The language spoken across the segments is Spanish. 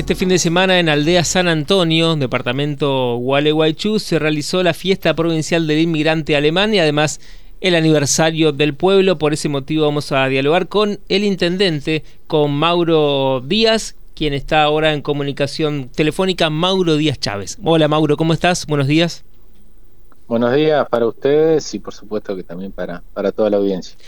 Este fin de semana en Aldea San Antonio, departamento Gualeguaychú, se realizó la fiesta provincial del inmigrante alemán y además el aniversario del pueblo. Por ese motivo vamos a dialogar con el intendente, con Mauro Díaz, quien está ahora en comunicación telefónica, Mauro Díaz Chávez. Hola Mauro, ¿cómo estás? Buenos días. Buenos días para ustedes y por supuesto que también para, para toda la audiencia.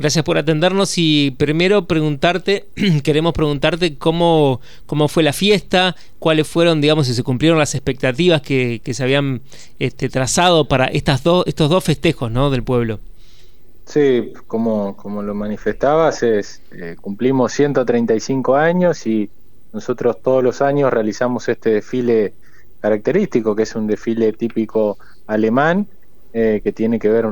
Gracias por atendernos y primero preguntarte, queremos preguntarte cómo, cómo fue la fiesta, cuáles fueron, digamos, si se cumplieron las expectativas que, se habían este, trazado para estas dos, estos dos festejos ¿no? del pueblo. Sí, como, como lo manifestabas, es, eh, cumplimos 135 años y nosotros todos los años realizamos este desfile característico, que es un desfile típico alemán, eh, que tiene que ver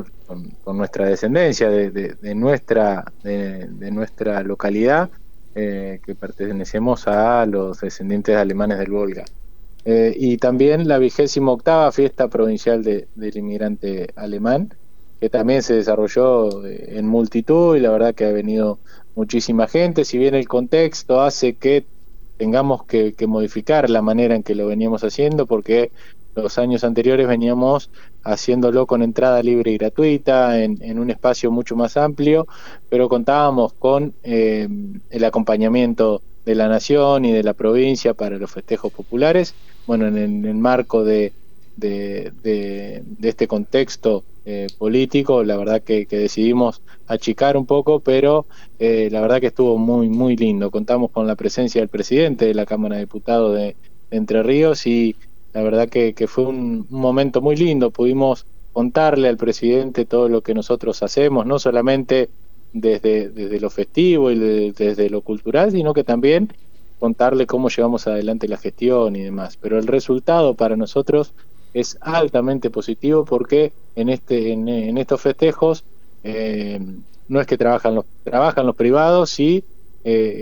con, nuestra descendencia, de, nuestra, de, nuestra localidad, eh, que pertenecemos a los descendientes alemanes del Volga. Eh, y también la vigésima octava fiesta provincial del inmigrante alemán, que también se desarrolló en multitud y la verdad que ha venido muchísima gente, si bien el contexto hace que tengamos que, modificar la manera en que lo veníamos haciendo, porque los años anteriores veníamos haciéndolo con entrada libre y gratuita, en, un espacio mucho más amplio, pero contábamos con eh, el acompañamiento de la nación y de la provincia para los festejos populares. Bueno, en el marco de, de, este contexto eh, político, la verdad que, decidimos achicar un poco, pero eh, la verdad que estuvo muy, muy lindo. Contamos con la presencia del presidente de la Cámara de Diputados de, Entre Ríos y la verdad que, fue un, momento muy lindo. Pudimos contarle al presidente todo lo que nosotros hacemos, no solamente desde, desde lo festivo y desde lo cultural, sino que también contarle cómo llevamos adelante la gestión y demás. Pero el resultado para nosotros es altamente positivo porque en, este, en, estos festejos eh, no es que trabajan los, trabajan los privados, sí, eh,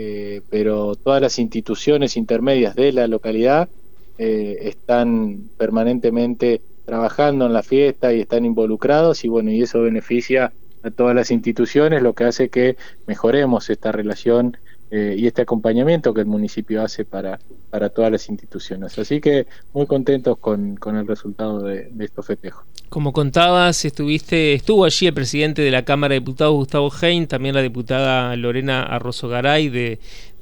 eh, pero todas las instituciones intermedias de la localidad están permanentemente trabajando en la fiesta y están involucrados y bueno, y eso beneficia a todas las instituciones, lo que hace que mejoremos esta relación eh, y este acompañamiento que el municipio hace para, para todas las instituciones. Así que muy contentos con, con el resultado de, estos festejos. Como contabas, estuviste, estuvo allí el presidente de la Cámara de Diputados, Gustavo Hein, también la diputada Lorena Arrozo Garay, de,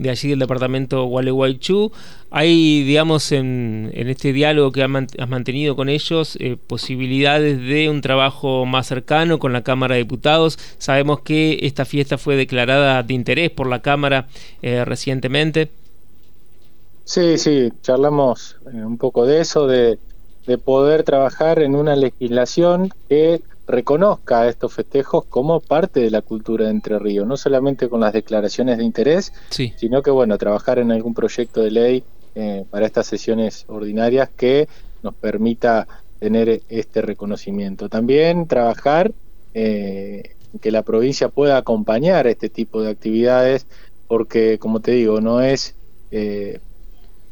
allí del departamento Gualeguaychú. Hay, digamos, en, en este diálogo que has mantenido con ellos, eh, posibilidades de un trabajo más cercano con la Cámara de Diputados. Sabemos que esta fiesta fue declarada de interés por la Cámara eh, recientemente. Sí, sí, charlamos eh, un poco de eso, de, de poder trabajar en una legislación que reconozca estos festejos como parte de la cultura de Entre Ríos, no solamente con las declaraciones de interés, sino que bueno, trabajar en algún proyecto de ley eh, para estas sesiones ordinarias que nos permita tener este reconocimiento. También trabajar eh, que la provincia pueda acompañar este tipo de actividades, porque como te digo, no es eh,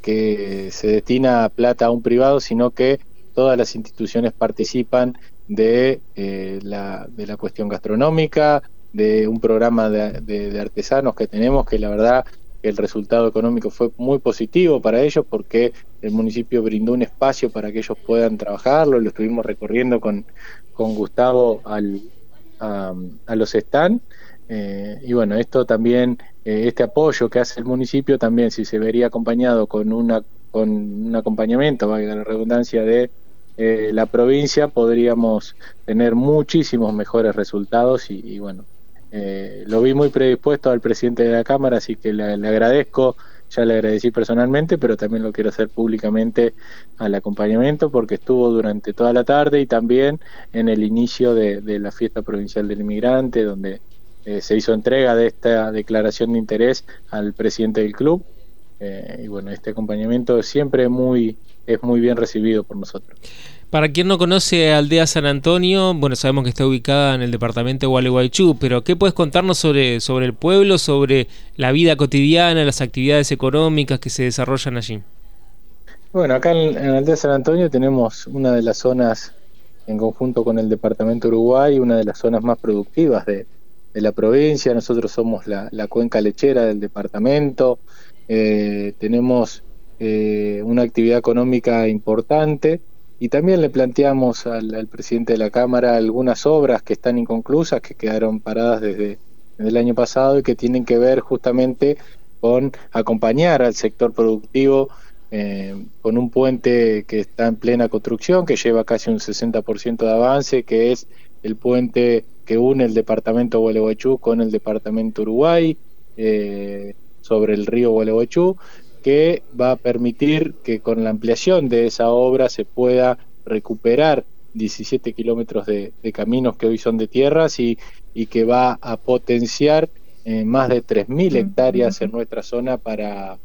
que se destina plata a un privado, sino que todas las instituciones participan de, eh, la, de la cuestión gastronómica, de un programa de, artesanos que tenemos, que la verdad el resultado económico fue muy positivo para ellos porque el municipio brindó un espacio para que ellos puedan trabajarlo, lo estuvimos recorriendo con, con Gustavo al, a, los stands. Eh, y bueno, esto también, eh, este apoyo que hace el municipio también, si se vería acompañado con, una, con un acompañamiento, valga la redundancia, de eh, la provincia podríamos tener muchísimos mejores resultados y, bueno, eh, lo vi muy predispuesto al presidente de la Cámara, así que le, agradezco, ya le agradecí personalmente, pero también lo quiero hacer públicamente al acompañamiento porque estuvo durante toda la tarde y también en el inicio de, la fiesta provincial del inmigrante, donde eh, se hizo entrega de esta declaración de interés al presidente del club. y bueno, este acompañamiento siempre muy es muy bien recibido por nosotros. Para quien no conoce Aldea San Antonio, bueno, sabemos que está ubicada en el departamento de Gualeguaychú, pero ¿qué puedes contarnos sobre, sobre el pueblo, sobre la vida cotidiana, las actividades económicas que se desarrollan allí? Bueno, acá en, Aldea San Antonio tenemos una de las zonas, en conjunto con el departamento Uruguay, una de las zonas más productivas de, la provincia. Nosotros somos la, cuenca lechera del departamento. Eh, tenemos eh, una actividad económica importante y también le planteamos al, presidente de la Cámara algunas obras que están inconclusas, que quedaron paradas desde, el año pasado y que tienen que ver justamente con acompañar al sector productivo eh, con un puente que está en plena construcción, que lleva casi un 60% de avance, que es el puente que une el departamento Gualeguaychú con el departamento Uruguay eh, sobre el río Gualeguaychú que va a permitir que con la ampliación de esa obra se pueda recuperar 17 kilómetros de, caminos que hoy son de tierras y, que va a potenciar eh, más de 3.000 hectáreas en nuestra zona para,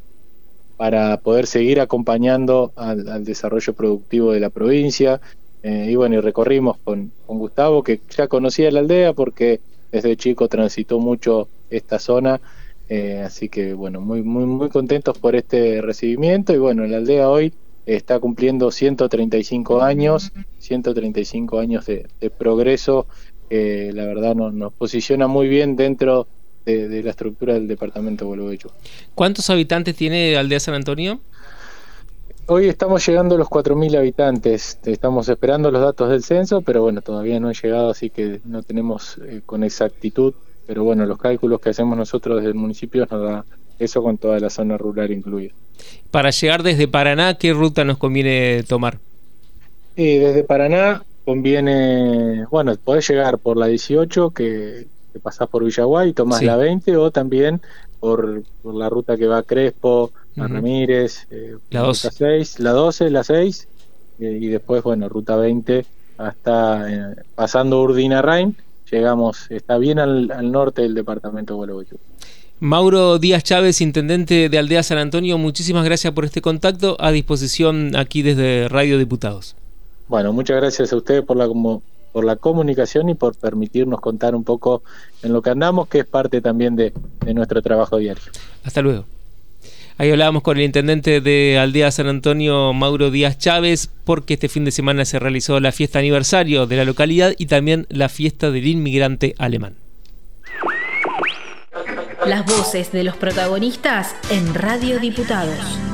para poder seguir acompañando al, desarrollo productivo de la provincia. Eh, y bueno, y recorrimos con, con Gustavo, que ya conocía la aldea porque desde chico transitó mucho esta zona eh, así que bueno, muy, muy, muy contentos por este recibimiento y bueno, la aldea hoy está cumpliendo 135 años, 135 años de, progreso, que la verdad nos, posiciona muy bien dentro de, la estructura del departamento de Bolubecho. ¿Cuántos habitantes tiene Aldea San Antonio? Hoy estamos llegando a los 4.000 habitantes, estamos esperando los datos del censo, pero bueno, todavía no han llegado, así que no tenemos eh, con exactitud pero bueno, los cálculos que hacemos nosotros desde el municipio nos da eso con toda la zona rural incluida. Para llegar desde Paraná, ¿qué ruta nos conviene tomar? Y desde Paraná conviene, bueno, podés llegar por la 18, que, pasás por Villaguay, tomás la 20, o también por, la ruta que va a Crespo, Ramírez, eh, la 12. 6, la 12, la 6, eh, y después, bueno, ruta 20 hasta eh, pasando Urdina Rain llegamos, está bien al, norte del departamento de Gualeguaychú. Mauro Díaz Chávez, intendente de Aldea San Antonio, muchísimas gracias por este contacto. A disposición aquí desde Radio Diputados. Bueno, muchas gracias a ustedes por la, por la comunicación y por permitirnos contar un poco en lo que andamos, que es parte también de nuestro trabajo diario. Hasta luego. Ahí hablábamos con el intendente de Aldea San Antonio, Mauro Díaz Chávez, porque este fin de semana se realizó la fiesta aniversario de la localidad y también la fiesta del inmigrante alemán. Las voces de los protagonistas en Radio Diputados.